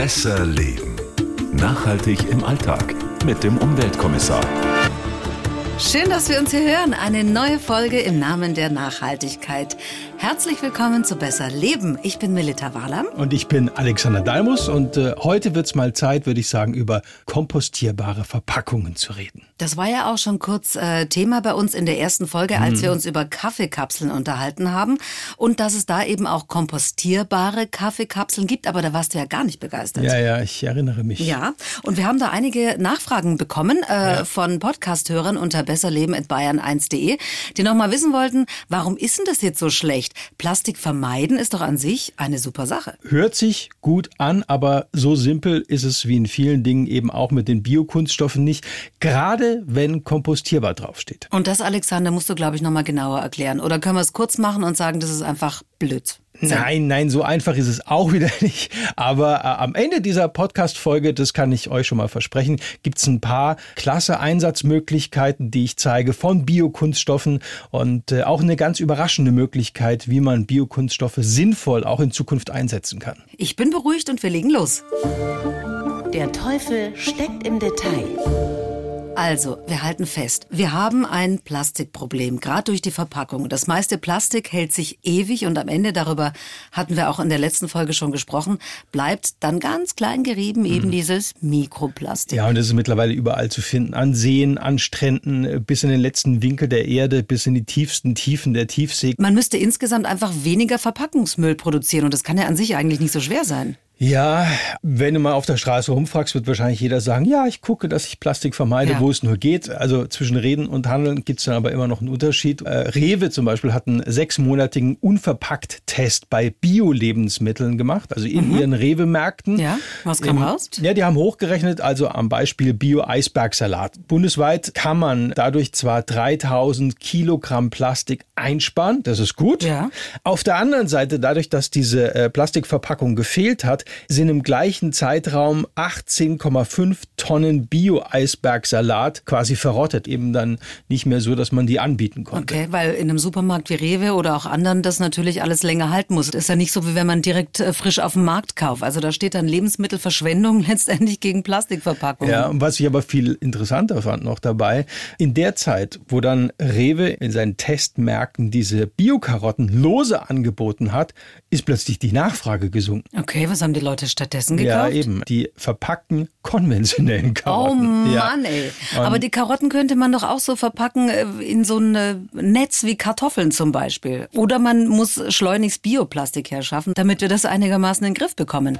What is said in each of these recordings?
Besser leben. Nachhaltig im Alltag mit dem Umweltkommissar. Schön, dass wir uns hier hören. Eine neue Folge im Namen der Nachhaltigkeit. Herzlich willkommen zu Besser Leben. Ich bin Melita Wahlam. Und ich bin Alexander Dalmus. Und äh, heute wird es mal Zeit, würde ich sagen, über kompostierbare Verpackungen zu reden. Das war ja auch schon kurz äh, Thema bei uns in der ersten Folge, als hm. wir uns über Kaffeekapseln unterhalten haben. Und dass es da eben auch kompostierbare Kaffeekapseln gibt. Aber da warst du ja gar nicht begeistert. Ja, ja, ich erinnere mich. Ja, und wir haben da einige Nachfragen bekommen äh, ja. von Podcast-Hörern unter besserleben.bayern1.de, die nochmal wissen wollten, warum ist denn das jetzt so schlecht? Plastik vermeiden ist doch an sich eine super Sache. Hört sich gut an, aber so simpel ist es wie in vielen Dingen eben auch mit den Biokunststoffen nicht. Gerade wenn kompostierbar draufsteht. Und das, Alexander, musst du, glaube ich, nochmal genauer erklären. Oder können wir es kurz machen und sagen, das ist einfach blöd? Nein, nein, so einfach ist es auch wieder nicht. Aber äh, am Ende dieser Podcast-Folge, das kann ich euch schon mal versprechen, gibt es ein paar klasse Einsatzmöglichkeiten, die ich zeige von Biokunststoffen und äh, auch eine ganz überraschende Möglichkeit, wie man Biokunststoffe sinnvoll auch in Zukunft einsetzen kann. Ich bin beruhigt und wir legen los. Der Teufel steckt im Detail. Also, wir halten fest, wir haben ein Plastikproblem, gerade durch die Verpackung. Das meiste Plastik hält sich ewig und am Ende, darüber hatten wir auch in der letzten Folge schon gesprochen, bleibt dann ganz klein gerieben eben mhm. dieses Mikroplastik. Ja, und das ist mittlerweile überall zu finden. An Seen, an Stränden, bis in den letzten Winkel der Erde, bis in die tiefsten Tiefen der Tiefsee. Man müsste insgesamt einfach weniger Verpackungsmüll produzieren und das kann ja an sich eigentlich nicht so schwer sein. Ja, wenn du mal auf der Straße rumfragst, wird wahrscheinlich jeder sagen, ja, ich gucke, dass ich Plastik vermeide, ja. wo es nur geht. Also zwischen Reden und Handeln gibt es dann aber immer noch einen Unterschied. Äh, Rewe zum Beispiel hat einen sechsmonatigen Unverpackt-Test bei Bio-Lebensmitteln gemacht, also in mhm. ihren Rewe-Märkten. Ja, was kam raus? Ja, die haben hochgerechnet, also am Beispiel Bio-Eisbergsalat. Bundesweit kann man dadurch zwar 3000 Kilogramm Plastik einsparen, das ist gut. Ja. Auf der anderen Seite, dadurch, dass diese äh, Plastikverpackung gefehlt hat, sind im gleichen Zeitraum 18,5 Tonnen Bio-Eisbergsalat quasi verrottet. Eben dann nicht mehr so, dass man die anbieten konnte. Okay, weil in einem Supermarkt wie Rewe oder auch anderen das natürlich alles länger halten muss. Ist ja nicht so, wie wenn man direkt äh, frisch auf dem Markt kauft. Also da steht dann Lebensmittelverschwendung letztendlich gegen Plastikverpackungen. Ja, und was ich aber viel interessanter fand noch dabei, in der Zeit, wo dann Rewe in seinen Testmärkten diese Bio-Karotten lose angeboten hat, ist plötzlich die Nachfrage gesunken. Okay, was haben die Leute stattdessen gekauft? Ja, eben. Die verpackten konventionellen Karotten. Oh Mann, ja. ey. Aber die Karotten könnte man doch auch so verpacken äh, in so ein äh, Netz wie Kartoffeln zum Beispiel. Oder man muss schleunigst Bioplastik herschaffen, damit wir das einigermaßen in den Griff bekommen.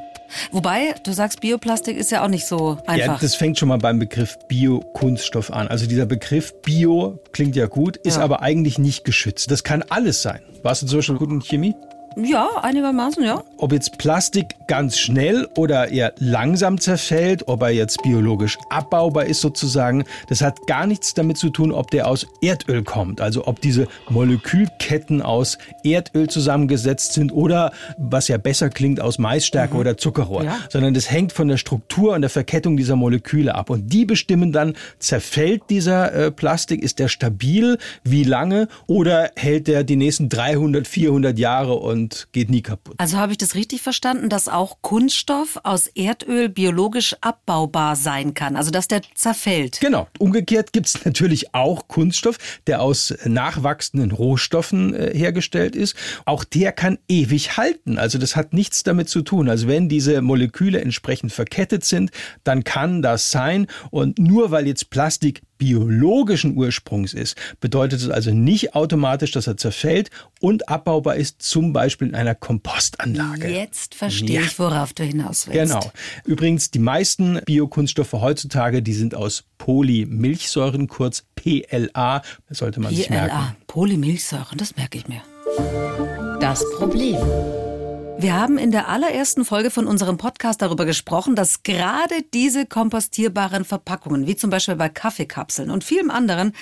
Wobei, du sagst, Bioplastik ist ja auch nicht so einfach. Ja, das fängt schon mal beim Begriff Biokunststoff an. Also dieser Begriff Bio klingt ja gut, ist ja. aber eigentlich nicht geschützt. Das kann alles sein. Warst du zum Beispiel gut in Chemie? Ja, einigermaßen, ja. Ob jetzt Plastik ganz schnell oder eher langsam zerfällt, ob er jetzt biologisch abbaubar ist sozusagen, das hat gar nichts damit zu tun, ob der aus Erdöl kommt. Also ob diese Molekülketten aus Erdöl zusammengesetzt sind oder, was ja besser klingt, aus Maisstärke mhm. oder Zuckerrohr. Ja. Sondern das hängt von der Struktur und der Verkettung dieser Moleküle ab. Und die bestimmen dann, zerfällt dieser äh, Plastik, ist der stabil, wie lange oder hält der die nächsten 300, 400 Jahre und und geht nie kaputt. Also habe ich das richtig verstanden, dass auch Kunststoff aus Erdöl biologisch abbaubar sein kann, also dass der zerfällt? Genau. Umgekehrt gibt es natürlich auch Kunststoff, der aus nachwachsenden Rohstoffen äh, hergestellt ist. Auch der kann ewig halten. Also das hat nichts damit zu tun. Also wenn diese Moleküle entsprechend verkettet sind, dann kann das sein. Und nur weil jetzt Plastik biologischen Ursprungs ist, bedeutet es also nicht automatisch, dass er zerfällt und abbaubar ist, zum Beispiel in einer Kompostanlage. Jetzt verstehe ja. ich, worauf du hinaus willst. Genau. Übrigens, die meisten Biokunststoffe heutzutage, die sind aus Polymilchsäuren, kurz PLA. Das sollte man PLA, sich merken. PLA, Polymilchsäuren, das merke ich mir. Das Problem. Wir haben in der allerersten Folge von unserem Podcast darüber gesprochen, dass gerade diese kompostierbaren Verpackungen, wie zum Beispiel bei Kaffeekapseln und vielem anderen,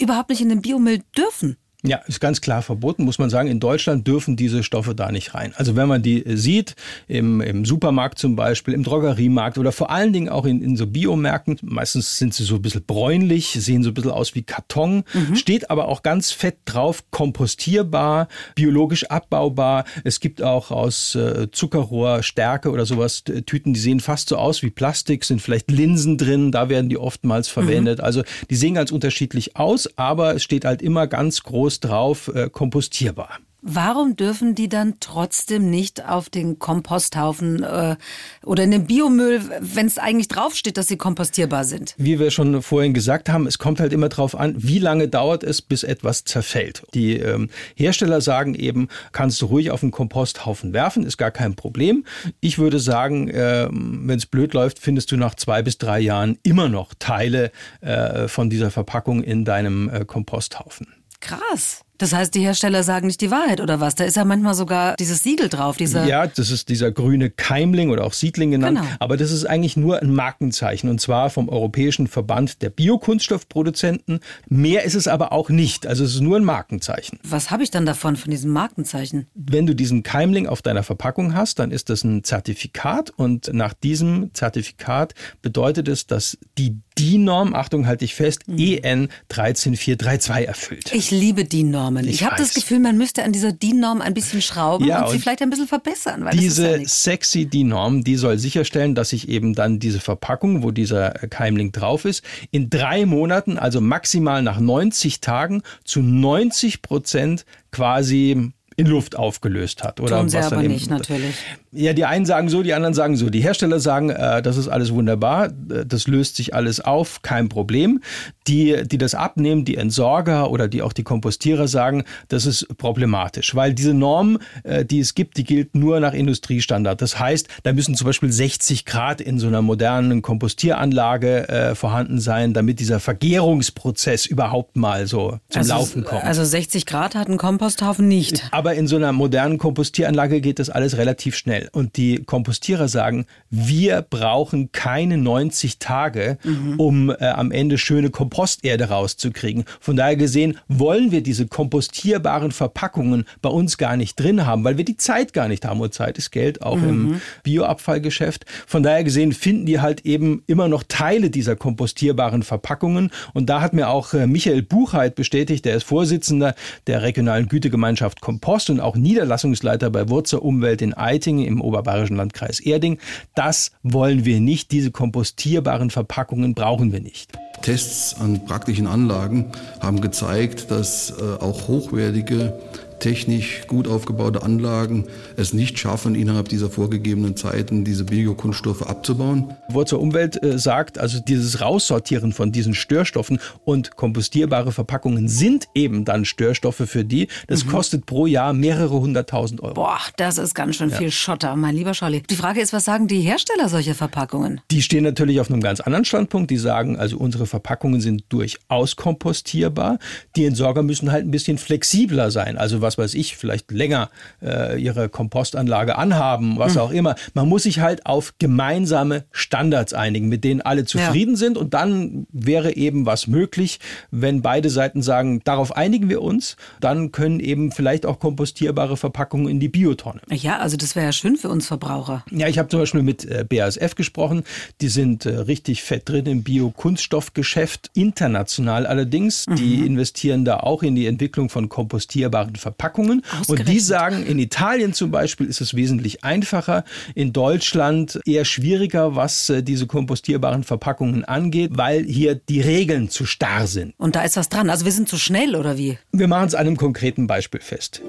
überhaupt nicht in den Biomüll dürfen. Ja, ist ganz klar verboten, muss man sagen. In Deutschland dürfen diese Stoffe da nicht rein. Also wenn man die sieht, im, im Supermarkt zum Beispiel, im Drogeriemarkt oder vor allen Dingen auch in, in so Biomärkten, meistens sind sie so ein bisschen bräunlich, sehen so ein bisschen aus wie Karton, mhm. steht aber auch ganz fett drauf, kompostierbar, biologisch abbaubar. Es gibt auch aus äh, Zuckerrohr, Stärke oder sowas Tüten, die sehen fast so aus wie Plastik, sind vielleicht Linsen drin, da werden die oftmals verwendet. Mhm. Also die sehen ganz unterschiedlich aus, aber es steht halt immer ganz groß groß drauf, äh, kompostierbar. Warum dürfen die dann trotzdem nicht auf den Komposthaufen äh, oder in den Biomüll, wenn es eigentlich draufsteht, dass sie kompostierbar sind? Wie wir schon vorhin gesagt haben, es kommt halt immer darauf an, wie lange dauert es, bis etwas zerfällt. Die ähm, Hersteller sagen eben, kannst du ruhig auf den Komposthaufen werfen, ist gar kein Problem. Ich würde sagen, äh, wenn es blöd läuft, findest du nach zwei bis drei Jahren immer noch Teile äh, von dieser Verpackung in deinem äh, Komposthaufen. Krass. Das heißt, die Hersteller sagen nicht die Wahrheit oder was? Da ist ja manchmal sogar dieses Siegel drauf. Dieser ja, das ist dieser grüne Keimling oder auch Siedling genannt. Genau. Aber das ist eigentlich nur ein Markenzeichen und zwar vom Europäischen Verband der Biokunststoffproduzenten. Mehr ist es aber auch nicht. Also es ist nur ein Markenzeichen. Was habe ich dann davon, von diesem Markenzeichen? Wenn du diesen Keimling auf deiner Verpackung hast, dann ist das ein Zertifikat und nach diesem Zertifikat bedeutet es, dass die DIN-Norm, Achtung, halte ich fest, mhm. EN 13432 erfüllt. Ich liebe DIN-Normen. Ich, ich habe das Gefühl, man müsste an dieser DIN-Norm ein bisschen schrauben ja, und, und sie vielleicht ein bisschen verbessern. diese ja sexy DIN-Norm, die soll sicherstellen, dass ich eben dann diese Verpackung, wo dieser Keimling drauf ist, in drei Monaten, also maximal nach 90 Tagen, zu 90 Prozent quasi in Luft aufgelöst hat. Oder Tun sie was aber nicht, natürlich. Ja, die einen sagen so, die anderen sagen so. Die Hersteller sagen, äh, das ist alles wunderbar, äh, das löst sich alles auf, kein Problem. Die, die das abnehmen, die Entsorger oder die auch die Kompostierer sagen, das ist problematisch, weil diese Norm, äh, die es gibt, die gilt nur nach Industriestandard. Das heißt, da müssen zum Beispiel 60 Grad in so einer modernen Kompostieranlage äh, vorhanden sein, damit dieser Vergärungsprozess überhaupt mal so zum also, Laufen kommt. Also 60 Grad hat ein Komposthaufen nicht. Aber in so einer modernen Kompostieranlage geht das alles relativ schnell schnell. Und die Kompostierer sagen, wir brauchen keine 90 Tage, mhm. um äh, am Ende schöne Komposterde rauszukriegen. Von daher gesehen wollen wir diese kompostierbaren Verpackungen bei uns gar nicht drin haben, weil wir die Zeit gar nicht haben. Und Zeit ist Geld, auch mhm. im Bioabfallgeschäft. Von daher gesehen finden die halt eben immer noch Teile dieser kompostierbaren Verpackungen. Und da hat mir auch äh, Michael Buchheit bestätigt, der ist Vorsitzender der regionalen Gütegemeinschaft Kompost und auch Niederlassungsleiter bei Wurzer Umwelt in Eitingen im oberbayerischen Landkreis Erding. Das wollen wir nicht. Diese kompostierbaren Verpackungen brauchen wir nicht. Tests an praktischen Anlagen haben gezeigt, dass äh, auch hochwertige technisch gut aufgebaute Anlagen es nicht schaffen, innerhalb dieser vorgegebenen Zeiten diese Biokunststoffe abzubauen. Wurzel Umwelt äh, sagt, also dieses Raussortieren von diesen Störstoffen und kompostierbare Verpackungen sind eben dann Störstoffe für die. Das mhm. kostet pro Jahr mehrere hunderttausend Euro. Boah, das ist ganz schön ja. viel Schotter, mein lieber Scholli. Die Frage ist, was sagen die Hersteller solcher Verpackungen? Die stehen natürlich auf einem ganz anderen Standpunkt. Die sagen, also unsere Verpackungen sind durchaus kompostierbar. Die Entsorger müssen halt ein bisschen flexibler sein. Also was was weiß ich, vielleicht länger äh, ihre Kompostanlage anhaben, was mhm. auch immer. Man muss sich halt auf gemeinsame Standards einigen, mit denen alle zufrieden ja. sind. Und dann wäre eben was möglich, wenn beide Seiten sagen, darauf einigen wir uns, dann können eben vielleicht auch kompostierbare Verpackungen in die Biotonne. Ja, also das wäre ja schön für uns Verbraucher. Ja, ich habe zum Beispiel mit äh, BASF gesprochen. Die sind äh, richtig fett drin im Biokunststoffgeschäft, international allerdings. Mhm. Die investieren da auch in die Entwicklung von kompostierbaren Verpackungen. Verpackungen. Und die sagen, in Italien zum Beispiel ist es wesentlich einfacher, in Deutschland eher schwieriger, was äh, diese kompostierbaren Verpackungen angeht, weil hier die Regeln zu starr sind. Und da ist was dran. Also wir sind zu schnell oder wie? Wir machen es an einem konkreten Beispiel fest.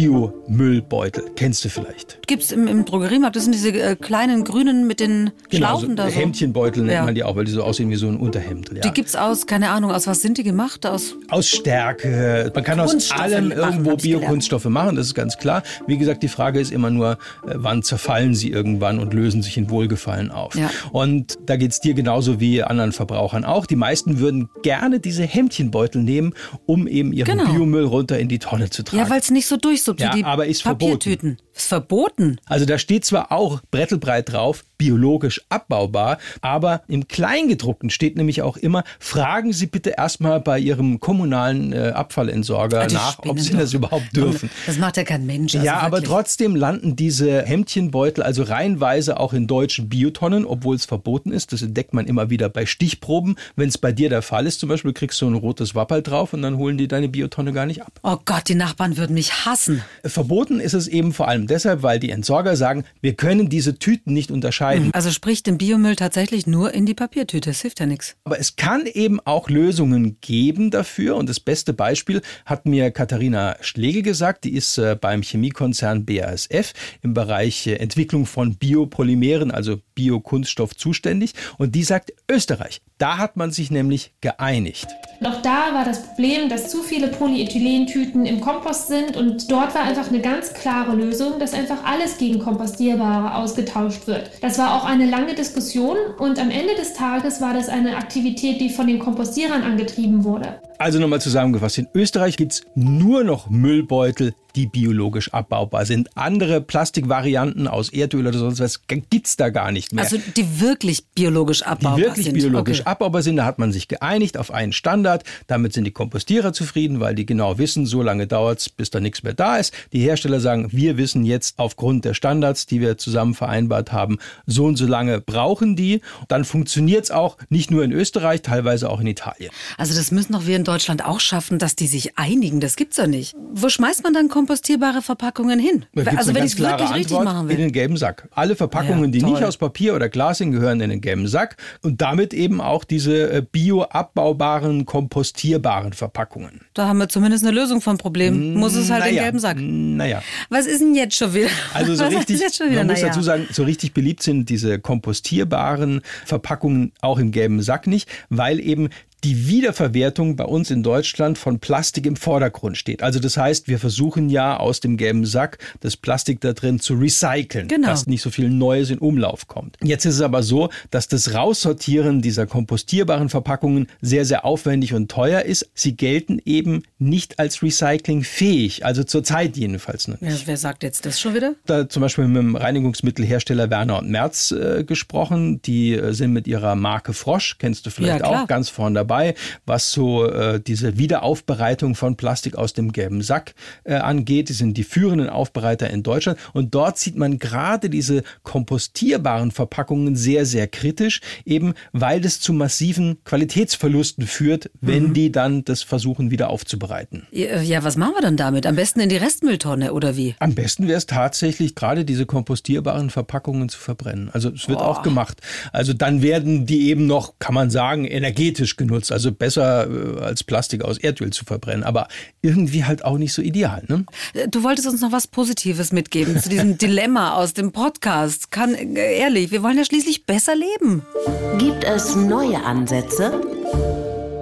Bio-Müllbeutel. Kennst du vielleicht? Gibt es im, im, Drogeriemarkt. Das sind diese äh, kleinen grünen mit den Schlaufen genau, so da. So. Hemdchenbeutel nennt ja. man die auch, weil die so aussehen wie so ein Unterhemd. Ja. Die gibt es aus, keine Ahnung, aus was sind die gemacht? Aus, aus Stärke. Man kann aus allem irgendwo Biokunststoffe machen, das ist ganz klar. Wie gesagt, die Frage ist immer nur, äh, wann zerfallen sie irgendwann und lösen sich in Wohlgefallen auf. Ja. Und da geht es dir genauso wie anderen Verbrauchern auch. Die meisten würden gerne diese Hemdchenbeutel nehmen, um eben ihren genau. Biomüll runter in die Tonne zu tragen. Ja, weil es nicht so durch ob Ja, die aber ist verboten. Papiertüten. Ist verboten. Also da steht zwar auch brettelbreit drauf, biologisch abbaubar, aber im Kleingedruckten steht nämlich auch immer, fragen Sie bitte erstmal bei Ihrem kommunalen äh, Abfallentsorger die nach, ob Sie doch. das überhaupt dürfen. Das macht ja kein Mensch. Also ja, aber wirklich. trotzdem landen diese Hemdchenbeutel also reihenweise auch in deutschen Biotonnen, obwohl es verboten ist. Das entdeckt man immer wieder bei Stichproben. Wenn es bei dir der Fall ist, zum Beispiel kriegst du ein rotes Wapperl drauf und dann holen die deine Biotonne gar nicht ab. Oh Gott, die Nachbarn würden mich hassen. Verboten ist es eben vor allem deshalb, weil die Entsorger sagen, wir können diese Tüten nicht unterscheiden. Also sprich den Biomüll tatsächlich nur in die Papiertüte. Das hilft ja nichts. Aber es kann eben auch Lösungen geben dafür. Und das beste Beispiel hat mir Katharina Schlegel gesagt. Die ist äh, beim Chemiekonzern BASF im Bereich äh, Entwicklung von Biopolymeren, also Biokunststoff zuständig. Und die sagt Österreich. Da hat man sich nämlich geeinigt. Doch da war das Problem, dass zu viele Polyethylentüten im Kompost sind und dort war einfach eine ganz klare Lösung, dass einfach alles gegen Kompostierbare ausgetauscht wird. Das war auch eine lange Diskussion und am Ende des Tages war das eine Aktivität, die von den Kompostierern angetrieben wurde. Also nochmal zusammengefasst, in Österreich gibt's nur noch Müllbeutel, die biologisch abbaubar sind. Andere Plastikvarianten aus Erdöl oder sonst was gibt's da gar nicht mehr. Also die wirklich biologisch abbaubar die wirklich sind. biologisch okay. abbaubar sind. Da hat man sich geeinigt auf einen Standard. Damit sind die Kompostierer zufrieden, weil die genau wissen, so lange dauert's, bis da nichts mehr da ist. Die Hersteller sagen, wir wissen jetzt aufgrund der Standards, die wir zusammen vereinbart haben, so und so lange brauchen die. Dann funktioniert's auch nicht nur in Österreich, teilweise auch in Italien. Also das müssen doch wir in Deutschland auch schaffen, dass die sich einigen. Das gibt's ja nicht. Wo schmeißt man dann kompostierbare Verpackungen hin? Also wenn ich es wirklich klare richtig Antwort, machen In will. den gelben Sack. Alle Verpackungen, Ja, die nicht aus Papier oder Glas sind, gehören in den gelben Sack. Und damit eben auch diese äh, bioabbaubaren, kompostierbaren Verpackungen. Da haben wir zumindest eine Lösung vom Problem. Muss es halt in den gelben Sack. Naja. Was ist denn jetzt schon wieder? Also so Was richtig, ist jetzt schon wieder? man muss Naja. dazu sagen, so richtig beliebt sind diese kompostierbaren Verpackungen auch im gelben Sack nicht, weil eben die Wiederverwertung bei uns in Deutschland von Plastik im Vordergrund steht. Also das heißt, wir versuchen ja aus dem gelben Sack das Plastik da drin zu recyceln, Genau. dass nicht so viel Neues in Umlauf kommt. Jetzt ist es aber so, dass das Raussortieren dieser kompostierbaren Verpackungen sehr, sehr aufwendig und teuer ist. Sie gelten eben nicht als recyclingfähig, also zurzeit jedenfalls nicht Ja, wer sagt jetzt das schon wieder? da zum Beispiel mit dem Reinigungsmittelhersteller Werner und Merz äh, gesprochen. Die äh, sind mit ihrer Marke Frosch, kennst du vielleicht Ja, auch, ganz vorn dabei, was so äh, diese Wiederaufbereitung von Plastik aus dem gelben Sack äh, angeht. Die sind die führenden Aufbereiter in Deutschland. Und dort sieht man gerade diese kompostierbaren Verpackungen sehr, sehr kritisch, eben weil das zu massiven Qualitätsverlusten führt, wenn Mhm. die dann das versuchen wieder aufzubereiten. Ja, ja, was machen wir dann damit? Am besten in die Restmülltonne oder wie? Am besten wäre es tatsächlich, gerade diese kompostierbaren Verpackungen zu verbrennen. Also es wird auch gemacht. Also dann werden die eben noch, kann man sagen, energetisch genutzt. Also besser äh, als Plastik aus Erdöl zu verbrennen. Aber irgendwie halt auch nicht so ideal. Ne? Du wolltest uns noch was Positives mitgeben zu diesem Dilemma aus dem Podcast. Kann, äh, ehrlich, wir wollen ja schließlich besser leben. Gibt es neue Ansätze?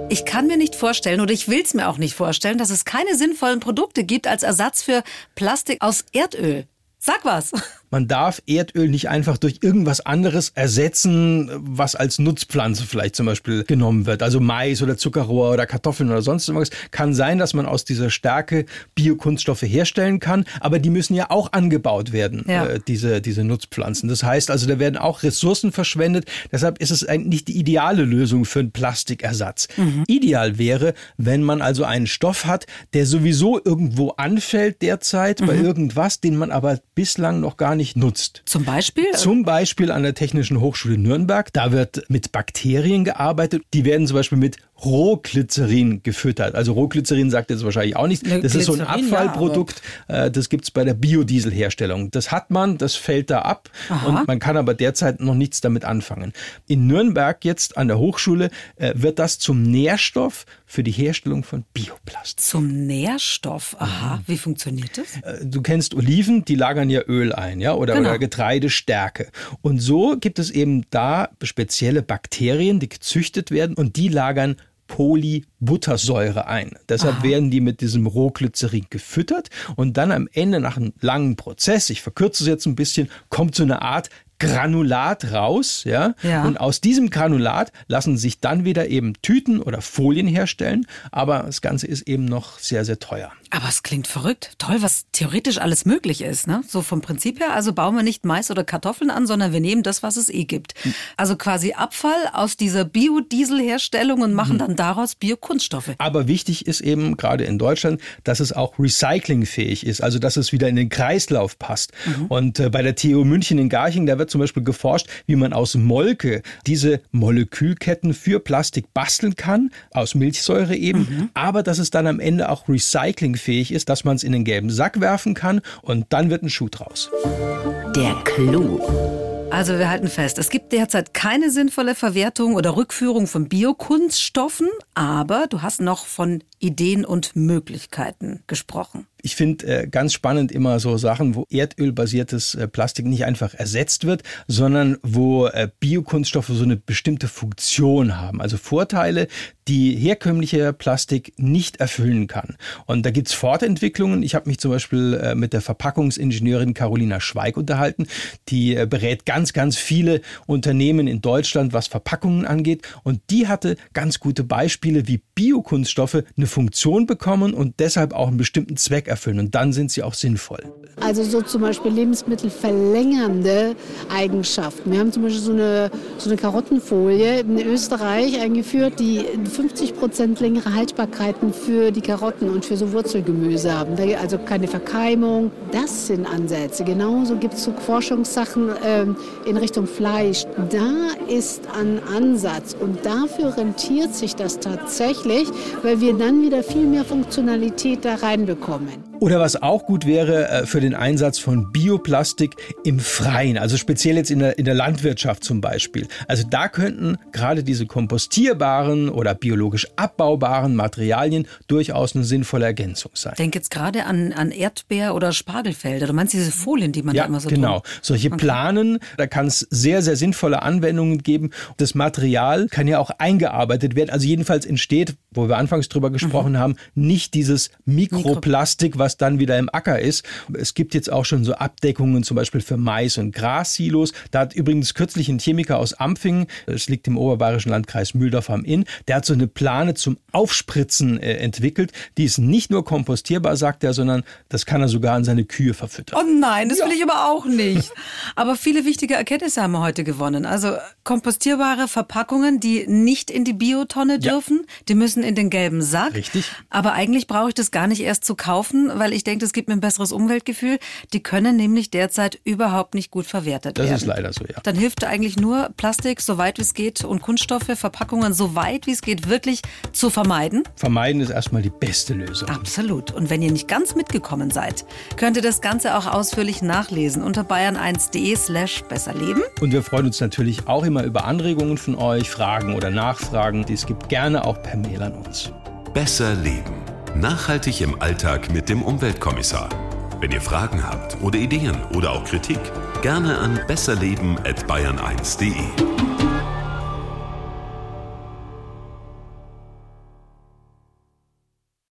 Ich kann mir nicht vorstellen oder ich will es mir auch nicht vorstellen, dass es keine sinnvollen Produkte gibt als Ersatz für Plastik aus Erdöl. Sag was. Man darf Erdöl nicht einfach durch irgendwas anderes ersetzen, was als Nutzpflanze vielleicht zum Beispiel genommen wird. Also Mais oder Zuckerrohr oder Kartoffeln oder sonst irgendwas. Kann sein, dass man aus dieser Stärke Biokunststoffe herstellen kann, aber die müssen ja auch angebaut werden, Ja. äh, diese, diese Nutzpflanzen. Das heißt also, da werden auch Ressourcen verschwendet. Deshalb ist es eigentlich nicht die ideale Lösung für einen Plastikersatz. Ideal wäre, wenn man also einen Stoff hat, der sowieso irgendwo anfällt derzeit bei irgendwas, den man aber bislang noch gar nicht nutzt. Zum Beispiel? Zum Beispiel an der Technischen Hochschule Nürnberg. Da wird mit Bakterien gearbeitet. Die werden zum Beispiel mit Rohglycerin gefüttert. Also Rohglycerin sagt jetzt wahrscheinlich auch nichts. Das ist so ein Glycerin, ja, Abfallprodukt. Äh, das gibt's bei der Biodieselherstellung. Das hat man, das fällt da ab. Und man kann aber derzeit noch nichts damit anfangen. In Nürnberg jetzt an der Hochschule äh, wird das zum Nährstoff für die Herstellung von Bioplastik. Zum Nährstoff. Aha, wie funktioniert das? Äh, du kennst Oliven, die lagern ja Öl ein, ja, oder, Genau. oder Getreidestärke. Und so gibt es eben da spezielle Bakterien, die gezüchtet werden und die lagern Polybuttersäure ein. Deshalb werden die mit diesem Rohglycerin gefüttert und dann am Ende nach einem langen Prozess, ich verkürze es jetzt ein bisschen, kommt so eine Art Granulat raus, ja? Ja. Und aus diesem Granulat lassen sich dann wieder eben Tüten oder Folien herstellen, aber das Ganze ist eben noch sehr, sehr teuer. Aber es klingt verrückt. Toll, was theoretisch alles möglich ist, ne? So vom Prinzip her, also bauen wir nicht Mais oder Kartoffeln an, sondern wir nehmen das, was es eh gibt. Also quasi Abfall aus dieser Biodieselherstellung und machen dann daraus Biokunststoffe. Aber wichtig ist eben gerade in Deutschland, dass es auch recyclingfähig ist, also dass es wieder in den Kreislauf passt. Und äh, bei der TU München in Garching, da wird zum Beispiel geforscht, wie man aus Molke diese Molekülketten für Plastik basteln kann, aus Milchsäure eben, aber dass es dann am Ende auch recyclingfähig ist, dass man es in den gelben Sack werfen kann und dann wird ein Schuh draus. Der Clou. Also wir halten fest, es gibt derzeit keine sinnvolle Verwertung oder Rückführung von Biokunststoffen, aber du hast noch von Ideen und Möglichkeiten gesprochen. Ich finde äh, ganz spannend immer so Sachen, wo erdölbasiertes äh, Plastik nicht einfach ersetzt wird, sondern wo äh, Biokunststoffe so eine bestimmte Funktion haben. Also Vorteile, die herkömmliche Plastik nicht erfüllen kann. Und da gibt's Fortentwicklungen. Ich habe mich zum Beispiel äh, mit der Verpackungsingenieurin Carolina Schweig unterhalten. Die äh, berät ganz, ganz viele Unternehmen in Deutschland, was Verpackungen angeht. Und die hatte ganz gute Beispiele, wie Biokunststoffe eine Funktion bekommen und deshalb auch einen bestimmten Zweck erfüllen. Und dann sind sie auch sinnvoll. Also so zum Beispiel lebensmittelverlängernde Eigenschaften. Wir haben zum Beispiel so eine, so eine Karottenfolie in Österreich eingeführt, die 50 Prozent längere Haltbarkeiten für die Karotten und für so Wurzelgemüse haben. Also keine Verkeimung. Das sind Ansätze. Genauso gibt es so Forschungssachen ähm, in Richtung Fleisch. Da ist ein Ansatz und dafür rentiert sich das tatsächlich, weil wir dann wieder viel mehr Funktionalität da reinbekommen. time. Oder was auch gut wäre äh, für den Einsatz von Bioplastik im Freien, also speziell jetzt in der, in der Landwirtschaft zum Beispiel. Also da könnten gerade diese kompostierbaren oder biologisch abbaubaren Materialien durchaus eine sinnvolle Ergänzung sein. Denk jetzt gerade an, an Erdbeer- oder Spargelfelder. Du meinst diese Folien, die man Ja, da immer so genau. drum- Solche Planen, da kann es sehr, sehr sinnvolle Anwendungen geben. Das Material kann ja auch eingearbeitet werden. Also jedenfalls entsteht, wo wir anfangs drüber gesprochen haben, nicht dieses Mikroplastik, was dann wieder im Acker ist. Es gibt jetzt auch schon so Abdeckungen, zum Beispiel für Mais- und Grassilos. Da hat übrigens kürzlich ein Chemiker aus Ampfingen, es liegt im oberbayerischen Landkreis Mühldorf am Inn, der hat so eine Plane zum Aufspritzen äh, entwickelt. Die ist nicht nur kompostierbar, sagt er, sondern das kann er sogar an seine Kühe verfüttern. Oh nein, das will ich aber auch nicht. Aber viele wichtige Erkenntnisse haben wir heute gewonnen. Also kompostierbare Verpackungen, die nicht in die Biotonne Ja. dürfen, die müssen in den gelben Sack. Richtig. Aber eigentlich brauche ich das gar nicht erst zu kaufen, weil ich denke, das gibt mir ein besseres Umweltgefühl. Die können nämlich derzeit überhaupt nicht gut verwertet Das werden. ist leider so, ja. Dann hilft eigentlich nur Plastik, so weit wie es geht, und Kunststoffe, Verpackungen, so weit wie es geht, wirklich zu vermeiden. Vermeiden ist erstmal die beste Lösung. Absolut. Und wenn ihr nicht ganz mitgekommen seid, könnt ihr das Ganze auch ausführlich nachlesen unter bayern1.de slash besserleben. Und wir freuen uns natürlich auch immer über Anregungen von euch, Fragen oder Nachfragen. Dies gibt gerne auch per Mail an uns. Besser leben. Nachhaltig im Alltag mit dem Umweltkommissar. Wenn ihr Fragen habt oder Ideen oder auch Kritik, gerne an besserleben@bayern1.de.